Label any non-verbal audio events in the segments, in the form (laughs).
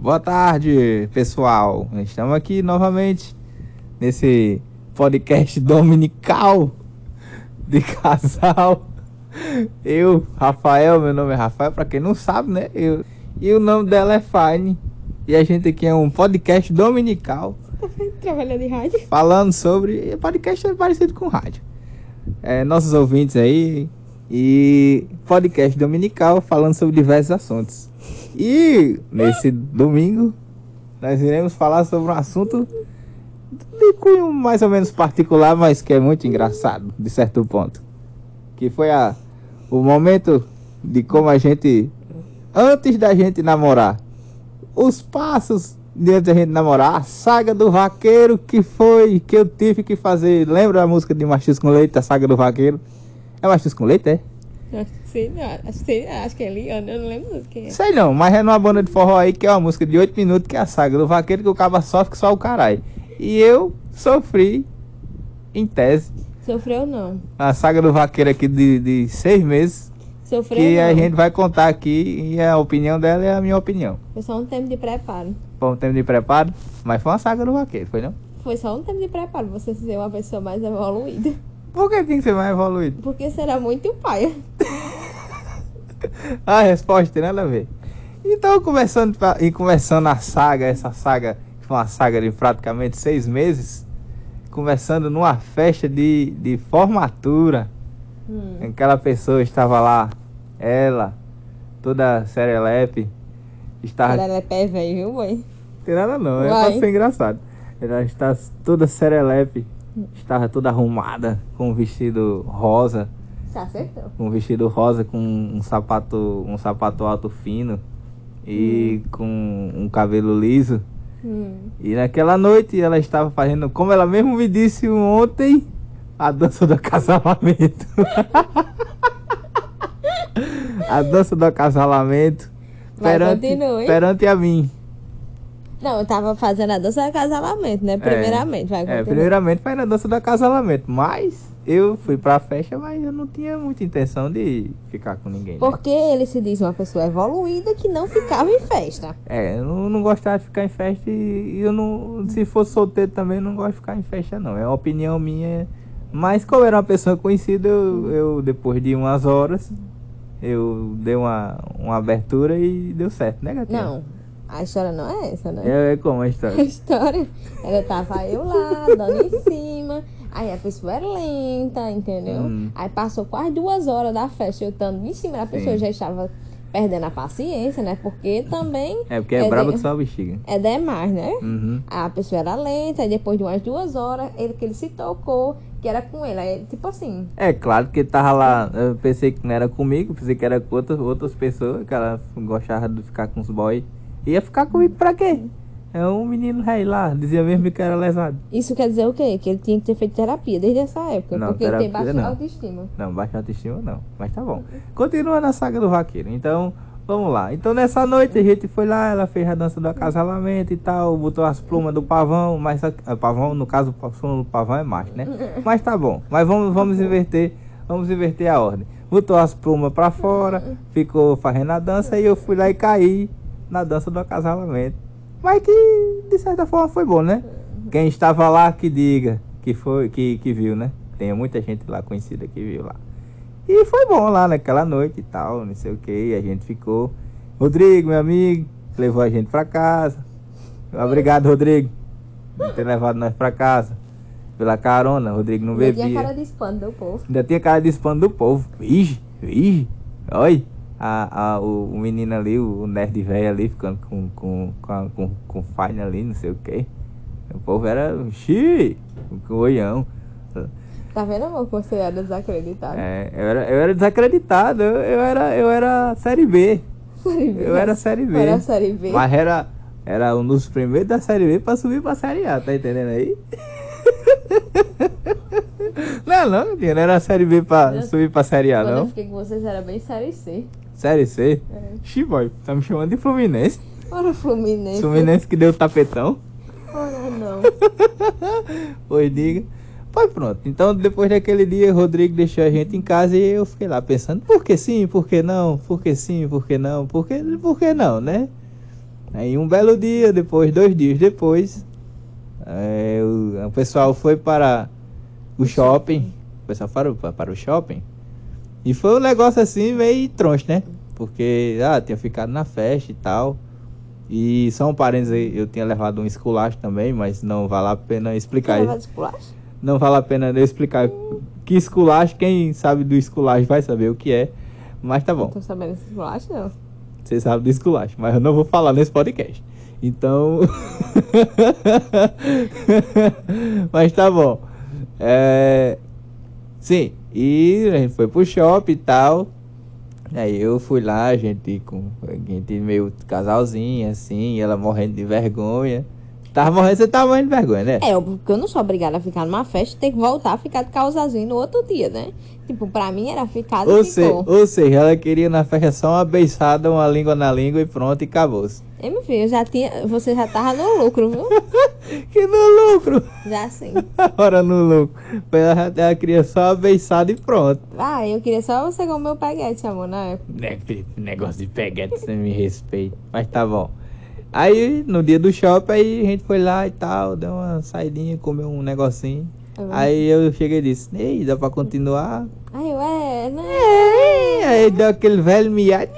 Boa tarde, pessoal. Estamos aqui novamente nesse podcast dominical de casal. Eu, Rafael, meu nome é Rafael, para quem não sabe, né? Eu, e o nome dela é Fine. E a gente aqui é um podcast dominical. (laughs) Trabalhando em rádio? Falando sobre. Podcast é parecido com rádio. É, nossos ouvintes aí. E podcast dominical falando sobre diversos assuntos. E nesse domingo nós iremos falar sobre um assunto de cunho mais ou menos particular, mas que é muito engraçado, de certo ponto. Que foi a, o momento de como a gente, antes da gente namorar, os passos de da gente namorar, a saga do vaqueiro que foi, que eu tive que fazer. Lembra a música de Machis com Leite, a saga do vaqueiro? É Machis com Leite, é? Sei, não. Acho, que é Liana, eu não lembro quem é. Sei não, mas é numa banda de forró aí que é uma música de 8 minutos, que é a saga do vaqueiro que o caba sofre que só o caralho. E eu sofri, em tese, Sofreu não. a saga do vaqueiro aqui de, de seis meses, Sofreu que não. a gente vai contar aqui e a opinião dela é a minha opinião. Foi só um tempo de preparo. Foi um tempo de preparo, mas foi uma saga do vaqueiro, foi não? Foi só um tempo de preparo você ser uma pessoa mais evoluída. Por que tem que ser mais evoluído? Porque será muito paia. (laughs) (laughs) A resposta tem nada a ver. Então, começando, pra- e começando a saga, essa saga, que foi uma saga de praticamente seis meses, começando numa festa de, de formatura. Hum. Aquela pessoa estava lá, ela, toda serelepe, estava. Ela é pé velho, viu, mãe? Tem nada não, é pra ser engraçado. Ela está toda serelepe, estava toda arrumada, com um vestido rosa, Você acertou. um vestido rosa com um sapato, um sapato alto fino e com um cabelo liso. Hum. E naquela noite ela estava fazendo, como ela mesmo me disse ontem, a dança do acasalamento. (laughs) a dança do acasalamento Vai, perante, continue. perante a mim. Não, eu tava fazendo a dança de casamento, né? Primeiramente, vai É, continuar. primeiramente foi na dança do acasalamento, mas eu fui pra festa, mas eu não tinha muita intenção de ficar com ninguém. né? Porque ele se diz uma pessoa evoluída que não ficava em festa. É, eu não, não gostava de ficar em festa e, eu não. Se fosse solteiro também, eu não gosto de ficar em festa, não. É uma opinião minha. Mas como era uma pessoa conhecida, eu, eu, depois de umas horas, eu dei uma, uma abertura e deu certo, né, gatinha? Não, a história não é essa, né? É, é como a (laughs) A história. história, ela tava eu lá, dando em cima. Aí a pessoa era lenta, entendeu? Hum. Aí passou quase duas horas da festa, eu estando em cima, a pessoa já estava perdendo a paciência, né? Porque também É porque é, É braba de- que só a bexiga. é demais, né? Uhum. A pessoa era lenta, e depois de umas duas horas, ele que ele se tocou, que era com ele. Aí, tipo assim, É claro que ele tava lá, eu pensei que não era comigo, pensei que era com outras, outras pessoas, que ela gostava de ficar com os boys. Ia ficar comigo pra quê? É um menino rei lá, dizia mesmo que era lesado. isso quer dizer o quê? Que ele tinha que ter feito terapia desde essa época. Não, porque ele tem baixa não. autoestima. Não, baixa autoestima não, mas tá bom. Continua na saga do vaqueiro, então vamos lá. Então nessa noite a gente foi lá, ela fez a dança do acasalamento e tal, botou as plumas do pavão, mas a, a pavão, no caso, o pluma do pavão é macho, né? Mas tá bom, mas vamos, vamos inverter, vamos inverter a ordem. Botou as plumas pra fora, ficou fazendo a dança e eu fui lá e caí na dança do acasalamento. Mas que de certa forma foi bom, né? Quem estava lá que diga que foi que, que viu, né? Tem muita gente lá conhecida que viu lá. E foi bom lá naquela noite e tal, não sei o que, a gente ficou. Rodrigo, meu amigo, levou a gente pra casa. Obrigado, Rodrigo, por ter levado nós pra casa. Pela carona, Rodrigo não Ele tinha bebia. cara de espanto do povo. Ainda tinha cara de espanto do povo. Vige, vige. Olha, a, a, o, o menino ali, o nerd velho ali, ficando com, com, com, com, com faina ali, não sei o que. O povo era, xi, com olhão. Tá vendo, amor, que você era desacreditado? É, eu, era, eu era desacreditado, eu, eu, era, eu era série B. Série B. Eu era série B. Era série B. Mas era, era um dos primeiros da série B pra subir pra série A, tá entendendo aí? (laughs) Não, não, não era série B pra Eu- subir pra série A, Quando eu não. fiquei com vocês era bem série C. Série C? É. Xi, boy, tá me chamando de Fluminense. Ora, Fluminense. Fluminense que deu tapetão. Ora, não. (laughs) Pois diga. Pois pronto. Então, depois daquele dia, Rodrigo deixou a gente em casa e eu fiquei lá pensando, por que sim, por que não? Por que sim, por que não? Por que, por que não, né? Aí um belo dia depois, dois dias depois, é, o, o pessoal foi para o shopping. O pessoal foi para, para o shopping. E foi um negócio assim meio troncho, né? Porque, ah, tinha ficado na festa e tal. E só um parênteses eu tinha levado um esculacho também, mas não vale a pena explicar Você esculacho? Não vale a pena eu explicar que esculacho, quem sabe do esculacho vai saber o que é. Mas tá bom, Não tô sabendo desse esculacho, não. você sabe do esculacho, mas eu não vou falar nesse podcast. Então. (laughs) mas tá bom. É... Sim, e a gente foi pro shopping e tal. Aí eu fui lá, a gente com a gente meio casalzinho, assim, ela morrendo de vergonha. Tava morrendo, você tava morrendo de vergonha, né? É, porque eu não sou obrigada a ficar numa festa e ter que voltar a ficar de causazinho no outro dia, né? Tipo, pra mim era ficar Ou, se, ou seja, ela queria na festa só uma beiçada, uma língua na língua e pronto, e acabou-se. Ei, meu filho, eu já tinha, você já tava no lucro, viu? (laughs) Que no lucro! Já sim. (laughs) Agora no lucro. Ela, ela queria só beiçada e pronto. Ah, eu queria só você comer o peguete, amor, na época. Ne- Negócio de peguete, você me respeita. Mas tá bom. Aí, no dia do shopping, aí a gente foi lá e tal, deu uma saidinha, comeu um negocinho. Uhum. Aí eu cheguei e disse, ei, dá pra continuar? Aí eu, é, né? É, aí deu aquele velho miado.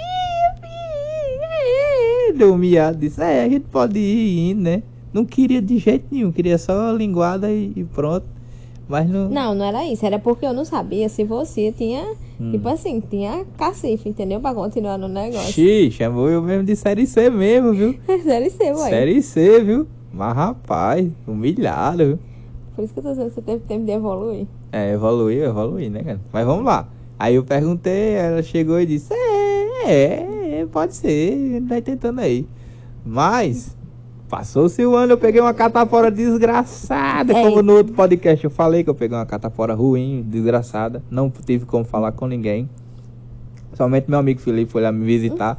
Deu um miado, disse, é, a gente pode ir indo, né? Não queria de jeito nenhum, queria só linguada e, e pronto. Mas não. Não, não era isso. Era porque eu não sabia se você tinha, Hum. tipo assim, tinha cacife, entendeu? Pra continuar no negócio. Xi, chamou eu mesmo de série C mesmo, viu? (laughs) Série C, ué. Série C, viu? Mas rapaz, humilhado, viu? Por isso que eu tô dizendo que você teve tempo de evoluir. É, evoluiu, evoluiu, né, cara? Mas vamos lá. Aí eu perguntei, ela chegou e disse: É, é, é, pode ser, vai tentando aí. Mas, passou-se o ano, eu peguei uma catapora desgraçada. É. Como no outro podcast eu falei que eu peguei uma catapora ruim, desgraçada. Não tive como falar com ninguém. Somente meu amigo Felipe foi lá me visitar.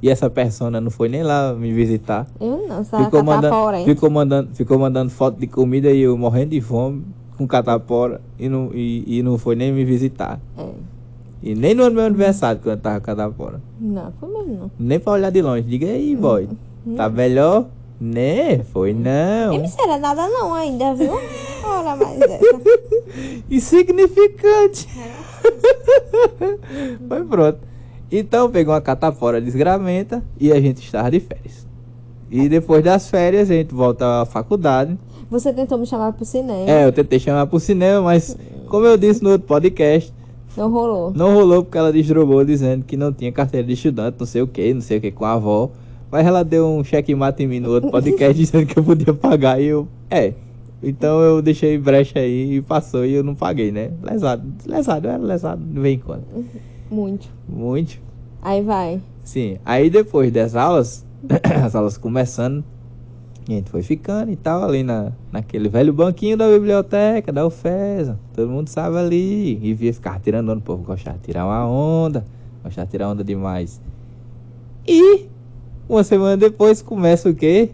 E essa persona não foi nem lá me visitar. Eu não, Ficou mandando, ficou, mandando, ficou mandando foto de comida e eu morrendo de fome com catapora e não, e, e não foi nem me visitar. É. E nem no meu aniversário quando eu tava com catapora. Não, foi mesmo não. Nem pra olhar de longe. Diga aí, boy. Tá melhor? Né? Foi não. Nem me será nada não ainda, viu? Ora, mais essa. (laughs) Insignificante. Foi pronto. Então peguei uma catapora desgramenta e a gente estava de férias. E depois das férias a gente volta à faculdade. Você tentou me chamar pro cinema. É, eu tentei chamar pro cinema, mas como eu disse no outro podcast, Não rolou. não rolou porque ela desdrobou dizendo que não tinha carteira de estudante, não sei o que, não sei o que com a avó. Mas ela deu um cheque-mate em mim no outro podcast (laughs) dizendo que eu podia pagar e eu. É. Então eu deixei brecha aí e passou e eu não paguei, né? Lesado. Lesado, eu era lesado de vez em quando. Muito. Muito. Aí vai. Sim. Aí depois das aulas, (coughs) as aulas começando, a gente foi ficando e tal, ali na, naquele velho banquinho da biblioteca, da UFESA. Todo mundo sabe ali. E via ficar tirando onda, o povo gostava de tirar uma onda. Gostava de tirar onda demais. E uma semana depois começa o quê?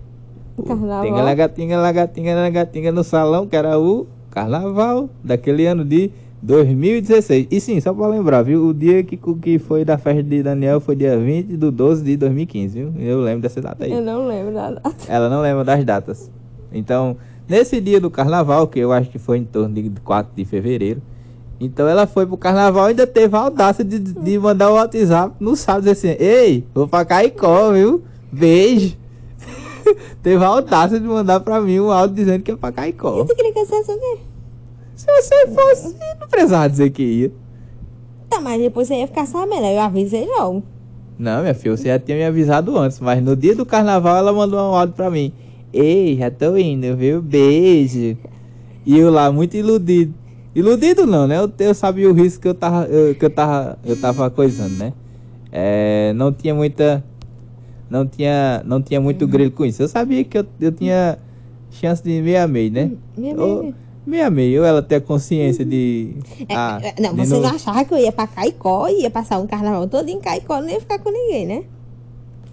O carnaval. Tinga lagatinga, lagatinga, lagatinga no salão, que era o carnaval daquele ano de 2016. E sim, só pra lembrar, viu? O dia que, que foi da festa de Daniel foi dia 20 de 12 de 2015, viu? Eu lembro dessa data aí. Eu não lembro nada. (laughs) Ela não lembra das datas. Então, nesse dia do carnaval, que eu acho que foi em torno de 4 de fevereiro, então ela foi pro carnaval e ainda teve a audácia de, de mandar o WhatsApp no sábado dizer assim: Ei, vou pra Caicó, viu? Beijo. (laughs) teve a audácia de mandar pra mim um áudio dizendo que ia pra Caicó. Você queria que eu o quê? Se você fosse, não precisava dizer que ia. Tá, mas depois você ia ficar sabendo. Eu avisei logo. Não, minha filha, você já tinha me avisado antes, mas no dia do carnaval ela mandou um áudio pra mim. Ei, já tô indo, viu? Beijo. E eu lá, muito iludido. Iludido não, né? Eu, eu sabia o risco que eu tava, eu, que eu tava, eu tava coisando, né? É, não tinha muita, não tinha, não tinha muito grilo com isso. Eu sabia que eu, eu tinha chance de meia meio, né? Meia Ou- meio. Meia meio, ela ter a consciência de... É, ah, é, não, de você não achava que eu ia pra Caicó e ia passar um carnaval todo em Caicó, não ia ficar com ninguém, né?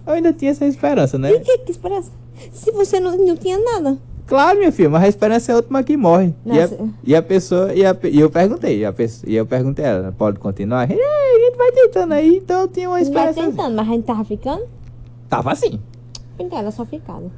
Eu ainda tinha essa esperança, né? E que, que esperança? Se você não, não tinha nada. Claro, minha filha, mas a esperança é a última que morre. E a, e a pessoa, e, a e eu perguntei, e, a pessoa, e eu perguntei a ela, pode continuar? Ei, a gente vai tentando aí, então eu tinha uma Vai esperança. tentando, mas a gente tava ficando. Tava assim. Então ela só ficava.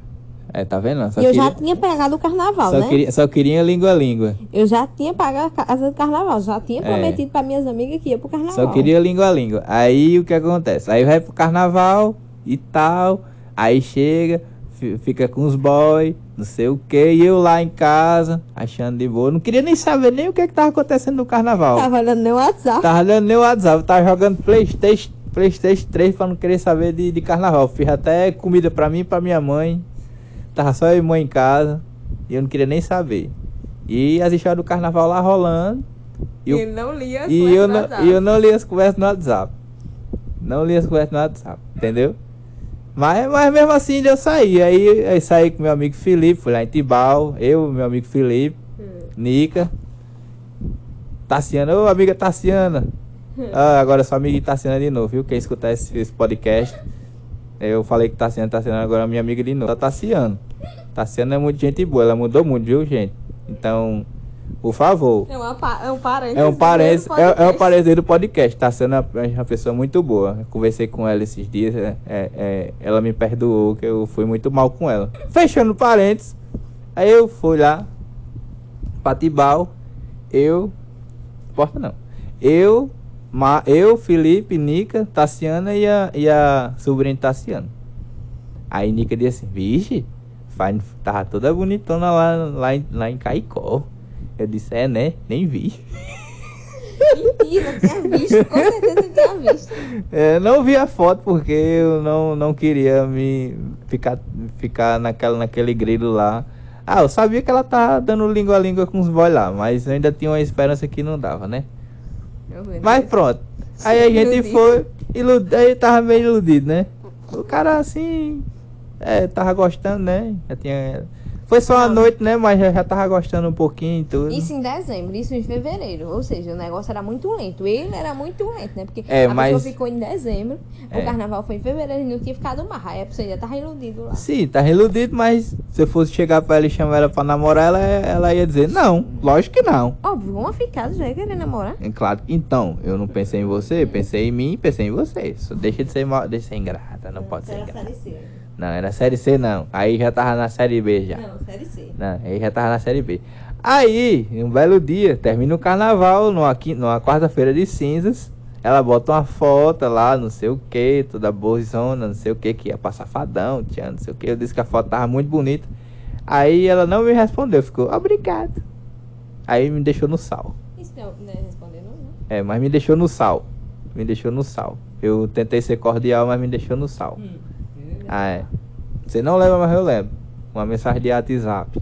É, tá vendo? Só eu queria, já tinha pegado o carnaval, só né? queria, só queria língua a língua. Eu já tinha pago a casa do carnaval. Já tinha É. prometido para minhas amigas que ia pro carnaval. Só queria língua a língua. Aí o que acontece? Aí vai pro carnaval e tal. Aí chega, fi- fica com os boys, não sei o que. E eu lá em casa, achando de boa. Não queria nem saber nem o que, que tava acontecendo no carnaval. Tava olhando no WhatsApp. Tava olhando nem o WhatsApp, tava jogando Playstation, Playstation 3 pra não querer saber de, de carnaval. Fiz até comida pra mim e pra minha mãe. Tava só eu e mãe em casa. E eu não queria nem saber. E as histórias do carnaval lá rolando. E eu, não lia e eu, não, e eu não li as conversas no WhatsApp. Não li as conversas no WhatsApp, entendeu? Mas, mas mesmo assim eu saí. Aí, aí saí com meu amigo Felipe, fui lá em Tibau. Eu, meu amigo Felipe, Nica. Tassiana, ô amiga Tassiana. Ah, agora sua amiga Tassiana de novo, viu? Quem escutar esse, esse podcast. Eu falei que Tassiana, Tassiana, agora é minha amiga de novo. Tá Tassiana. Tassiana é muito gente boa, ela mudou muito, viu, gente? Então, por favor. É, uma, é um parente. É um parente, é, é um parente do podcast. Tá sendo uma, uma pessoa muito boa. Eu conversei com ela esses dias. é, é, é, ela me perdoou que eu fui muito mal com ela. Fechando parentes. Aí eu fui lá. Patibal. Eu. Porta não. Eu, Ma, eu, Felipe, Nica, Tassiana e a, e a sobrinha de Tassiana. Aí Nica disse assim, vixe, faz- tava toda bonitona lá, lá, em, lá em Caicó. Eu disse, é né? Nem vi. Mentira, eu tinha visto. Com certeza eu tinha visto. (laughs) É, não vi a foto porque eu não, não queria me ficar, ficar naquela, naquele grilo lá. Ah, eu sabia que ela tava dando língua a língua com os boys lá, mas eu ainda tinha uma esperança que não dava, né? Mas pronto. Aí a gente Iludido. foi, iludido, aí tava meio iludido, né? O cara assim, é, tava gostando, né? Já tinha. Foi só uma noite, né? Mas já, já tava gostando um pouquinho e tudo. Isso em dezembro, isso em fevereiro. Ou seja, o negócio era muito lento. Ele era muito lento, né? Porque É, a mas- pessoa ficou em dezembro, É. o carnaval foi em fevereiro e não tinha ficado mais. Aí a pessoa ainda tava iludido lá. Sim, tá iludido, mas se eu fosse chegar pra ela e chamar ela pra namorar, ela, ela ia dizer, não, lógico que não. Óbvio, uma ficada já ia querer namorar. É claro, então, eu não pensei em você, pensei em mim, pensei em você. Só deixa de ser mal, deixa de ser ingrata, não pode ser ingrata. C. Não, era série C não. Aí já tava na série B já. Não, série C. Não, aí já tava na série B. Aí, um belo dia, termina o carnaval, numa, numa quarta-feira de cinzas. Ela bota uma foto lá, não sei o que, toda boizona, não sei o que, que ia pra safadão, tinha não sei o que. Eu disse que a foto tava muito bonita. Aí ela não me respondeu, ficou, obrigado. Aí me deixou no sal. Isso não não é responder, não, né? É, mas me deixou no sal. Me deixou no sal. Eu tentei ser cordial, mas me deixou no sal. Ah, é. Você não lembra, mas eu lembro. Uma mensagem de WhatsApp.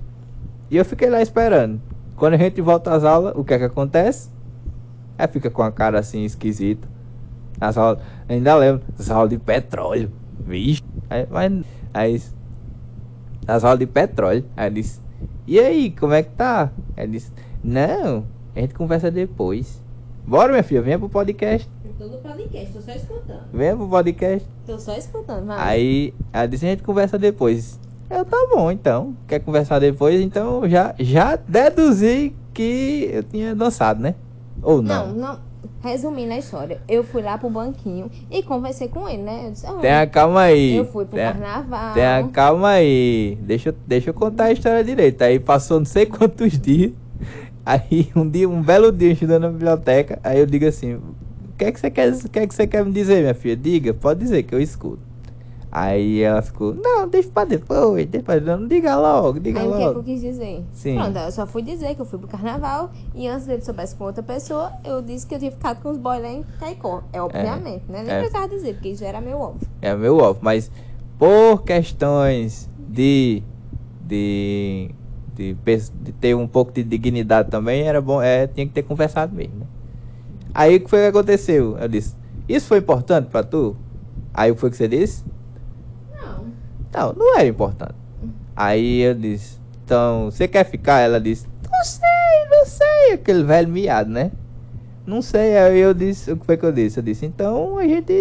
E eu fiquei lá esperando. Quando a gente volta às aulas, o que é que acontece? Aí fica com a cara assim esquisita. As aulas, ainda lembro, as aulas de petróleo. Vixe. Aí, mas, aí, as aulas de petróleo. Aí eu disse, e aí, como é que tá? Aí disse, não, a gente conversa depois. Bora, minha filha, venha pro podcast. Tô no podcast, tô só escutando. Venha pro podcast. Tô só escutando, vai. Aí ela disse, a gente conversa depois. Eu, tá bom, então. Quer conversar depois? Então já, já deduzi que eu tinha dançado, né? Ou não? Não, não. Resumindo a história, eu fui lá pro banquinho e conversei com ele, né? Eu disse, "Ó, Tenha calma aí. eu fui pro Tenha- carnaval. Tenha calma aí. Deixa, eu- deixa eu contar a história direito. Aí passou não sei (laughs) quantos dias. Aí um dia, um belo dia estudando na biblioteca. Aí eu digo assim, o que é que você quer, o que é que você quer me dizer, minha filha? Diga, pode dizer que eu escuto. Aí ela ficou, não, deixa pra depois, deixa pra depois. Não, diga logo, diga Aí o que, é que eu logo. quis dizer? Sim. Pronto, eu só fui dizer que eu fui pro carnaval e antes dele soubesse com outra pessoa, eu disse que eu tinha ficado com os boys lá em Caicó. É obviamente, né? Nem é. precisava dizer, porque isso era meu óbvio. É meu óbvio, mas por questões de, de, de, pes- de ter um pouco de dignidade também, era bom, é, tinha que ter conversado mesmo, né? Aí o que foi que aconteceu? Eu disse, isso foi importante pra tu? Aí o que foi que você disse? Não. Não, não era importante. Aí eu disse, então, você quer ficar? Ela disse, não sei, não sei, aquele velho miado, né? Não sei, aí eu disse, o que foi que eu disse? Eu disse, então a gente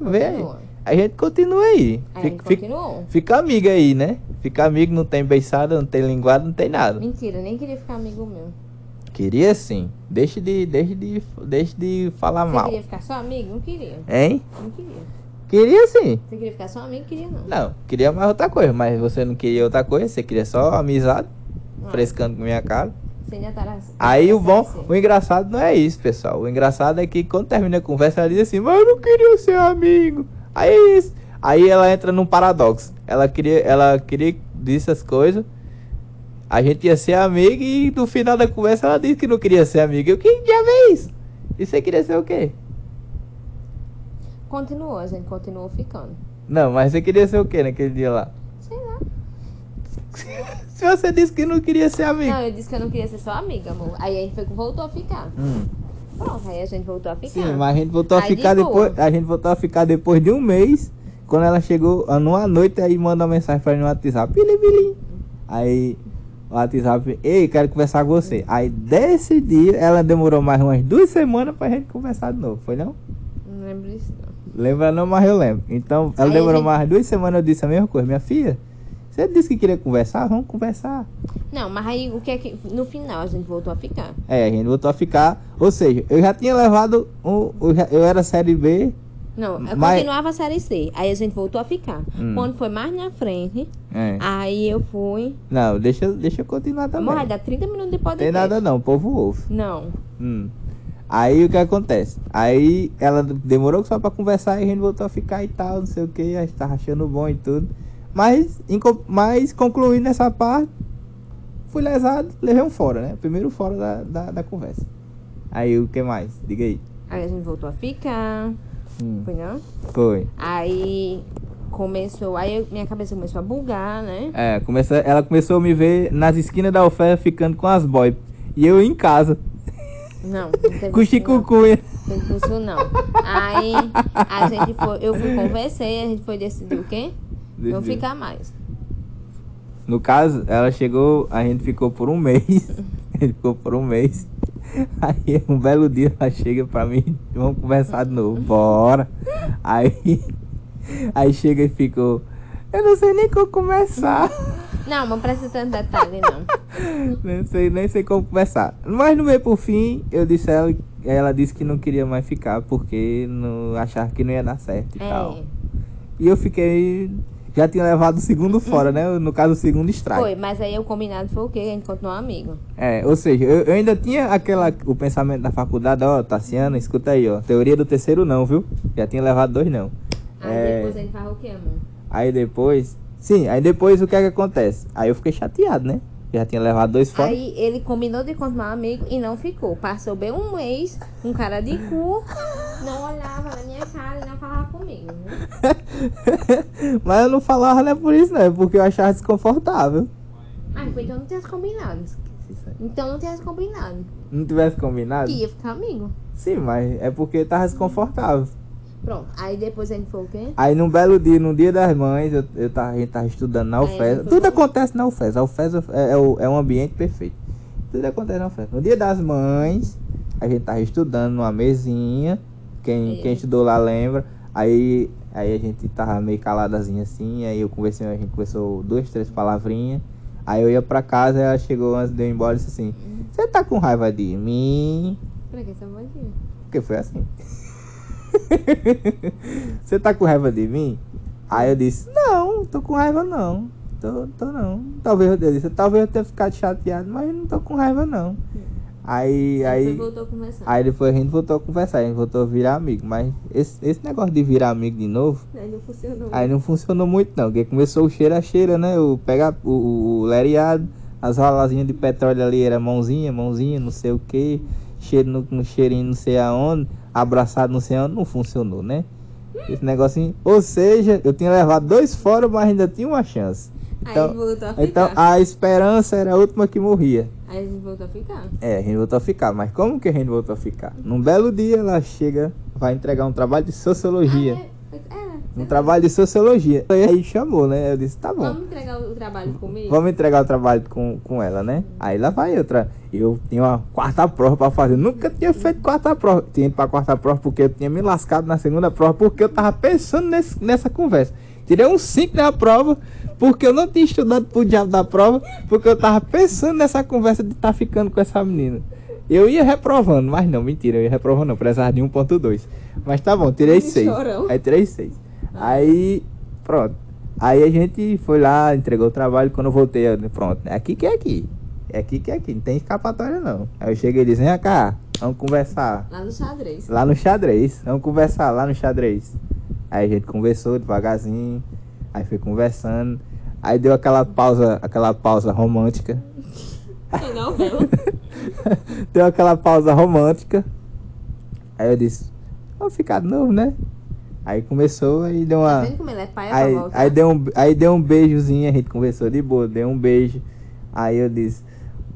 vê aí. A gente continua aí. Aí Fica, fica, fica amigo aí, né? Fica amigo, não tem beiçada, não tem linguada, não tem nada. Mentira, nem queria ficar amigo meu. Queria sim. Deixe de, deixe de, deixe de falar Você mal. queria ficar só amigo? Não queria. Hein? Não queria. Queria sim. Você queria ficar só amigo? Queria não. Não, queria mais outra coisa, mas você não queria outra coisa, você queria só amizade, Ah. frescando com minha cara. Você ainda tá Aí o bom, o engraçado não é isso, pessoal. O engraçado é que quando termina a conversa, ela diz assim, mas eu não queria ser amigo. Aí é isso. Aí ela entra num paradoxo. Ela queria, ela queria dizer essas coisas. A gente ia ser amigo e no final da conversa ela disse que não queria ser amiga. Eu, que diabo é isso? E você queria ser o quê? Continuou, a gente continuou ficando. Não, mas você queria ser o quê naquele dia lá? Sei lá. (laughs) Se você disse que não queria ser amigo. Não, eu disse que eu não queria ser só amiga, amor. Aí a gente foi, voltou a ficar. Hum. Pronto, aí a gente voltou a ficar. Sim, mas a gente voltou a Aí de ficar boa. depois. A gente voltou a ficar depois de um mês. Quando ela chegou numa noite, aí manda uma mensagem pra mim no WhatsApp. Pili, pili. Aí WhatsApp, ei, quero conversar com você. Aí desse dia ela demorou mais umas duas semanas pra gente conversar de novo, foi não? Não lembro disso, não. Lembra não, mas eu lembro. Então ela Aí demorou gente- mais duas semanas, eu disse a mesma coisa, minha filha. Você disse que queria conversar? Vamos conversar. Não, mas aí o que é que. No final a gente voltou a ficar. É, a gente voltou a ficar. Ou seja, eu já tinha levado. Um, eu, já- eu era série B. Não, eu Mas- continuava a série C. Aí a gente voltou a ficar. Hum. Quando foi mais na frente, É. aí eu fui. Não, deixa, deixa eu continuar também. Vai dar 30 minutos de podcast. Tem nada não, o povo ouve. Não. Hum. Aí o que acontece? Aí ela demorou só pra conversar e a gente voltou a ficar e tal, não sei o que, a gente tava achando bom e tudo. Mas, em co- mas concluindo essa parte, fui lesado, levei um fora, né? Primeiro fora da, da, da conversa. Aí o que mais? Diga aí. Aí a gente voltou a ficar. Hum, Foi não? foi. Aí começou. Aí eu- minha cabeça começou a bugar, né? É, começa, ela começou a me ver nas esquinas da oferta ficando com as boy. E eu em casa, Não, (laughs) não teve com isso, não. Teve isso não. Aí a gente foi. Eu fui conversei, a gente foi decidir o quê? Não Decidiu. ficar mais. No caso, ela chegou, a gente ficou por um mês. (laughs) a gente ficou por um mês. (laughs) Aí um belo dia ela chega pra mim, vamos conversar de novo, bora. Aí, (laughs) aí chega e ficou, eu não sei nem como começar. Não, não precisa tanto detalhe, não. (laughs) nem sei, nem sei como começar. Mas no meio por fim, eu disse a ela, ela disse que não queria mais ficar, porque não achava que não ia dar certo e tal. É. E eu fiquei. Já tinha levado o segundo fora, né? No caso, o segundo strike. Foi, mas aí o combinado foi o quê? A gente continuou amigo. É, ou seja, eu, eu ainda tinha aquela, o pensamento da faculdade, ó, Tassiana, escuta aí, ó. Teoria do terceiro não, viu? Já tinha levado dois não. Aí É. depois gente faz o quê, amor? Aí depois. Sim, aí depois o que é que acontece? Aí eu fiquei chateado, né? Já tinha levado dois fora. Aí ele combinou de continuar amigo e não ficou. Passou bem um mês, um cara de cu, (laughs) não olhava na minha cara comigo. (laughs) Mas eu não falava, não é por isso, não. É porque eu achava desconfortável. Ah, então não tivesse combinado. Então não tivesse combinado. Não tivesse combinado? Que ia ficar amigo. Sim, mas é porque tava desconfortável. Pronto. Aí depois a gente foi o quê? Aí num belo dia, no dia das mães, eu, eu tava, a gente tava estudando na UFES. Tudo acontece na UFES. A UFES é, é, o- é um ambiente perfeito. Tudo acontece na UFES. No dia das mães, a gente tava estudando numa mesinha. Quem, Aí. quem estudou lá lembra. Aí, aí a gente tava meio caladazinha assim. Aí eu conversei, a gente conversou duas, três palavrinhas. Aí eu ia pra casa, ela chegou antes de eu ir embora e disse assim: Você tá com raiva de mim? Pra que essa vozinha? Porque foi assim. (laughs) Você tá com raiva de mim? Aí eu disse, não, tô com raiva não. Tô, tô não. Talvez eu disse, talvez eu tenha ficado chateado, mas não tô com raiva não. Aí, Aí aí, voltou a conversar. aí depois a gente voltou a conversar, a gente voltou a virar amigo. Mas esse, esse negócio de virar amigo de novo, Aí não funcionou. aí não funcionou muito não. Porque começou o cheiro a cheira, né? O pegar o, o, o lereado, as rolazinhas de petróleo ali era mãozinha, mãozinha, não sei o que. Cheiro no, no cheirinho não sei aonde, abraçado não sei aonde, não funcionou, né? Esse negocinho. Ou seja, eu tinha levado dois fora, mas ainda tinha uma chance. Aí Então, voltou a ficar. então a esperança era a última que morria. Aí a gente voltou a ficar. É, a gente voltou a ficar. Mas como que a gente voltou a ficar? Num belo dia ela chega, vai entregar um trabalho de sociologia. Ah, é, é, Um trabalho de sociologia. Aí chamou, né? Eu disse, tá bom. Vamos entregar o trabalho comigo? Vamos entregar o trabalho com, com ela, né? Aí lá vai outra. Eu tinha uma quarta prova pra fazer. Nunca tinha feito quarta prova. Tinha ido pra quarta prova porque eu tinha me lascado na segunda prova. Porque eu tava pensando nesse, nessa conversa. Tirei um 5 na prova. Porque eu não tinha estudado pro diabo da prova. Porque eu tava pensando nessa conversa de estar ficando com essa menina. Eu ia reprovando, mas não, mentira, eu ia reprovando não, precisava de 1.2. Mas tá bom, tirei Ai, 6. chorão. Aí tirei 6. Aí, pronto. Aí a gente foi lá, entregou o trabalho. Quando eu voltei, eu, pronto, é aqui que é aqui. É aqui que é aqui, não tem escapatória não. Aí eu cheguei e disse, vem cá, vamos conversar. Lá no xadrez. Lá no xadrez, vamos conversar lá no xadrez. Aí a gente conversou devagarzinho, aí foi conversando. Aí deu aquela pausa, aquela pausa romântica. Quem não viu? (laughs) deu aquela pausa romântica. Aí eu disse, vamos ficar de novo, né? Aí começou, aí deu Tá uma. vendo como ele é pai Aí, pra voltar? aí, deu um, aí deu um beijozinho, a gente conversou de boa, deu um beijo. Aí eu disse,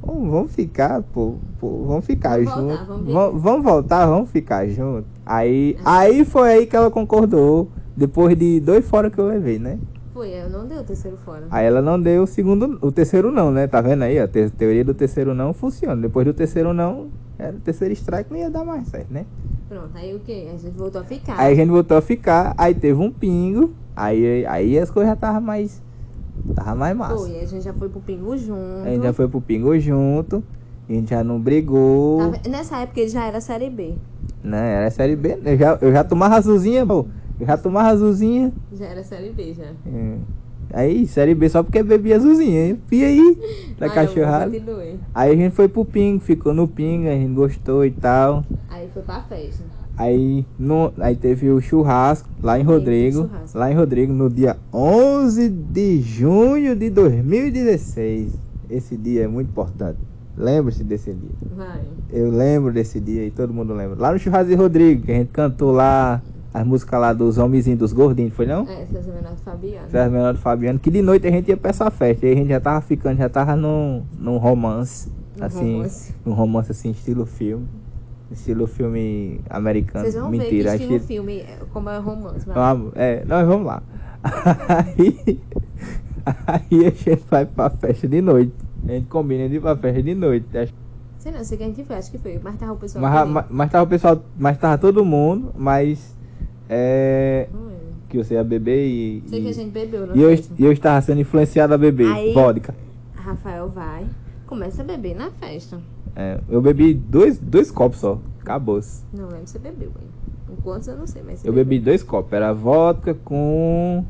"Vamos- vamos ficar, pô, pô, vamos ficar Vamos voltar, junto. vamos ver. Vamos, vamos voltar, vamos ficar junto. Aí, aí foi aí que ela concordou, depois de dois fora que eu levei, né? Foi, eu não dei o terceiro fora. Aí ela não deu o segundo, o terceiro não, né? Tá vendo aí? A te- teoria do terceiro não funciona. Depois do terceiro não, era o terceiro strike, não ia dar mais certo, né? Pronto, aí o que? A gente voltou a ficar. Aí a gente voltou a ficar, aí teve um pingo, aí, aí as coisas já tava mais. Tava mais massa. Foi, a gente já foi pro Pingo junto. A gente já foi pro pingo junto, a gente já não brigou, Tava- Nessa época ele já era série B. né? Era série B, eu já, eu já tomava azulzinha, pô. Eu já tomava azulzinha. Já era série B já. é. Aí, série B só porque bebia azulzinha, hein? E aí, (laughs) da Ai, cachorrada. Aí a gente foi pro pingo, ficou no pingo, a gente gostou e tal. Aí foi pra festa. Aí, no, aí teve o churrasco lá em Rodrigo. Lá em Rodrigo, no dia 11 de junho de 2016. Esse dia é muito importante. Lembre-se desse dia. Vai. Eu lembro desse dia e todo mundo lembra. Lá no churrasco de Rodrigo, que a gente cantou lá as músicas lá dos homenzinhos, dos gordinhos, foi não? É, César Menor do Fabiano. Festa menor do Fabiano, que de noite a gente ia pra essa festa. E a gente já tava ficando, já tava num, num romance. Um assim, romance. um romance assim, estilo filme. Estilo filme americano. Vocês vão Mentira, ver que estilo que- filme, é, como é romance. vai. Vamos, é, nós vamos lá. (laughs) Aí, (laughs) aí a gente vai pra festa de noite. A gente combina de ir pra festa de noite. Acho- Sei não, sei que foi, acho que foi. Mas tava o pessoal. Mas, também. mas, mas tava o pessoal, mas tava todo mundo, mas é. Não lembro. Que você ia beber e. Sei que a gente bebeu, não e eu, e eu estava sendo influenciado a beber Aí- vodka. Rafael vai, começa a beber na festa. É, eu bebi dois, dois copos só. Acabou-se. Não lembro se você bebeu, hein? Com quantos eu não sei, mas você Eu bebi dois copos. Era vodka com.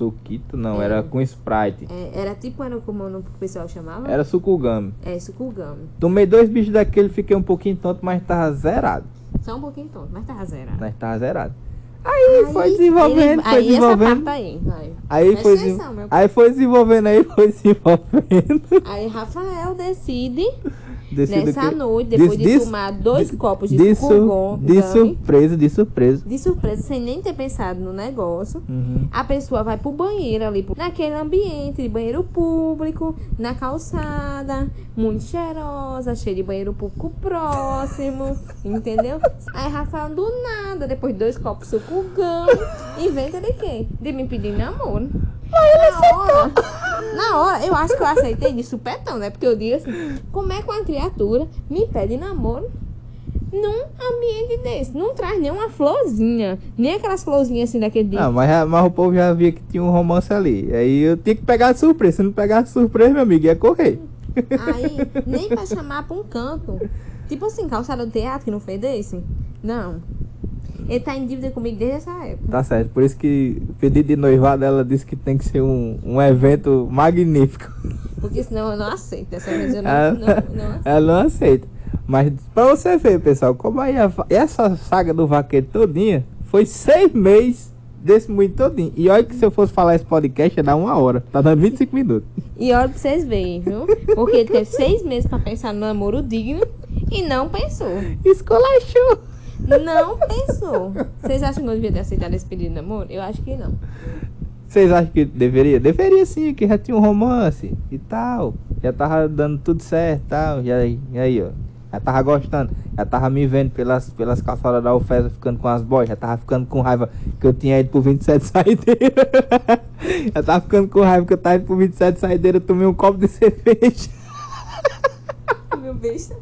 Suquito, não, É. era com Sprite. É, era tipo, era como o pessoal chamava? Era sucugame. É, sucugame. Tomei dois bichos daquele, fiquei um pouquinho tonto, mas tava zerado. Só um pouquinho tonto, mas tava zerado. Mas tava zerado. Aí, foi desenvolvendo, ele- foi aí desenvolvendo. essa parte aí, vai. Aí Presta foi, atenção, meu aí foi desenvolvendo, aí foi desenvolvendo. (laughs) Aí Rafael decide, Decido nessa noite, depois de, de- tomar dois de- copos de, de, de surpresa, de surpresa. de surpresa, sem nem ter pensado no negócio, Uhum. a pessoa vai pro banheiro ali, naquele ambiente de banheiro público, na calçada, muito cheirosa, cheio de banheiro público próximo, entendeu? Aí Rafael, do nada, depois de dois copos de sucugame, inventa de quê? De me pedir namoro. Na hora, na hora, eu acho que eu aceitei de supetão, né? Porque eu digo assim, como é que uma criatura me pede namoro num ambiente desse? Não traz nem uma florzinha, nem aquelas florzinhas assim daquele dia. Não, mas, mas o povo já via que tinha um romance ali. Aí eu tinha que pegar de surpresa. Se não pegar de surpresa, meu amigo, ia correr. Aí, nem pra chamar pra um canto. Tipo assim, calçada do teatro que não fez desse? Não. Ele tá em dívida comigo desde essa época. Tá certo. Por isso que o pedido de noivado ela disse que tem que ser um, um evento magnífico. Porque senão eu não aceito. Dessa vez eu não, Ela, não, não aceito. ela não aceita. Mas pra você ver, pessoal, como aí a essa saga do vaqueiro todinha foi seis meses desse muito todinho. E olha que se eu fosse falar esse podcast ia dar uma hora. Tá dando 25 minutos. E olha pra vocês verem, viu? Porque ele teve seis meses pra pensar no namoro digno e não pensou. Escolachou. Não pensou. Vocês acham que eu devia ter aceitado esse pedido de namoro? Eu acho que não. Vocês acham que deveria? Deveria sim, que já tinha um romance e tal. Já tava dando tudo certo e tal. Já, e aí, ó. Já tava gostando. Já tava me vendo pelas, pelas calçadas da UFES ficando com as boys. Já tava ficando com raiva que eu tinha ido pro 27 saideira. (laughs) já tava ficando com raiva que eu tava indo pro 27 saideira. Eu tomei um copo de (laughs) cerveja. Meu besta?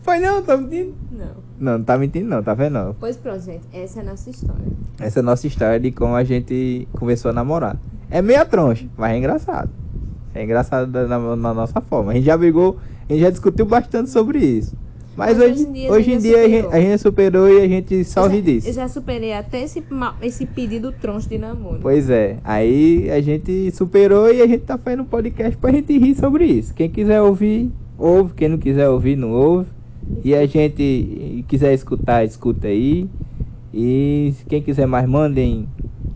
Foi não, tá mentindo? Não. Não, não tá mentindo não, tá vendo não. Pois pronto, gente. Essa é a nossa história. Essa é a nossa história de como a gente começou a namorar. É meia troncha, mas é engraçado. É engraçado na, na nossa forma. A gente já brigou, a gente já discutiu bastante sobre isso. Mas, hoje, hoje em dia a gente, a gente superou e a gente só ri disso. Eu já superei até esse, esse pedido troncho de namoro. Pois é, aí a gente superou e a gente tá fazendo um podcast pra gente rir sobre isso. Quem quiser ouvir, ouve. Quem não quiser ouvir, não ouve. E a gente quiser escutar, escuta aí. E quem quiser mais, mandem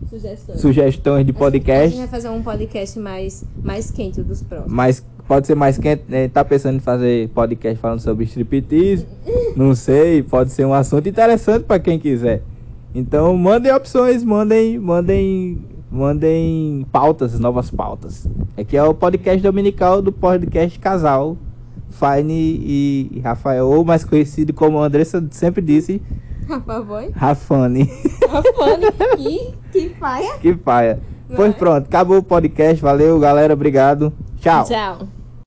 Sugestões. sugestões de A gente podcast. vai fazer um podcast mais, mais quente dos próximos. Mas pode ser mais quente, né? Tá pensando em fazer podcast falando sobre striptease? Não sei, pode ser um assunto interessante para quem quiser. Então mandem opções, mandem, mandem, mandem pautas, novas pautas. Aqui é o podcast dominical do podcast Casal, Fine e Rafael, ou mais conhecido como a Andressa sempre disse, Rafa Boy? Rafane. (laughs) Rafane. Ih, que paia. que paia. Pois pronto, acabou o podcast. Valeu, galera. Obrigado. Tchau. Tchau.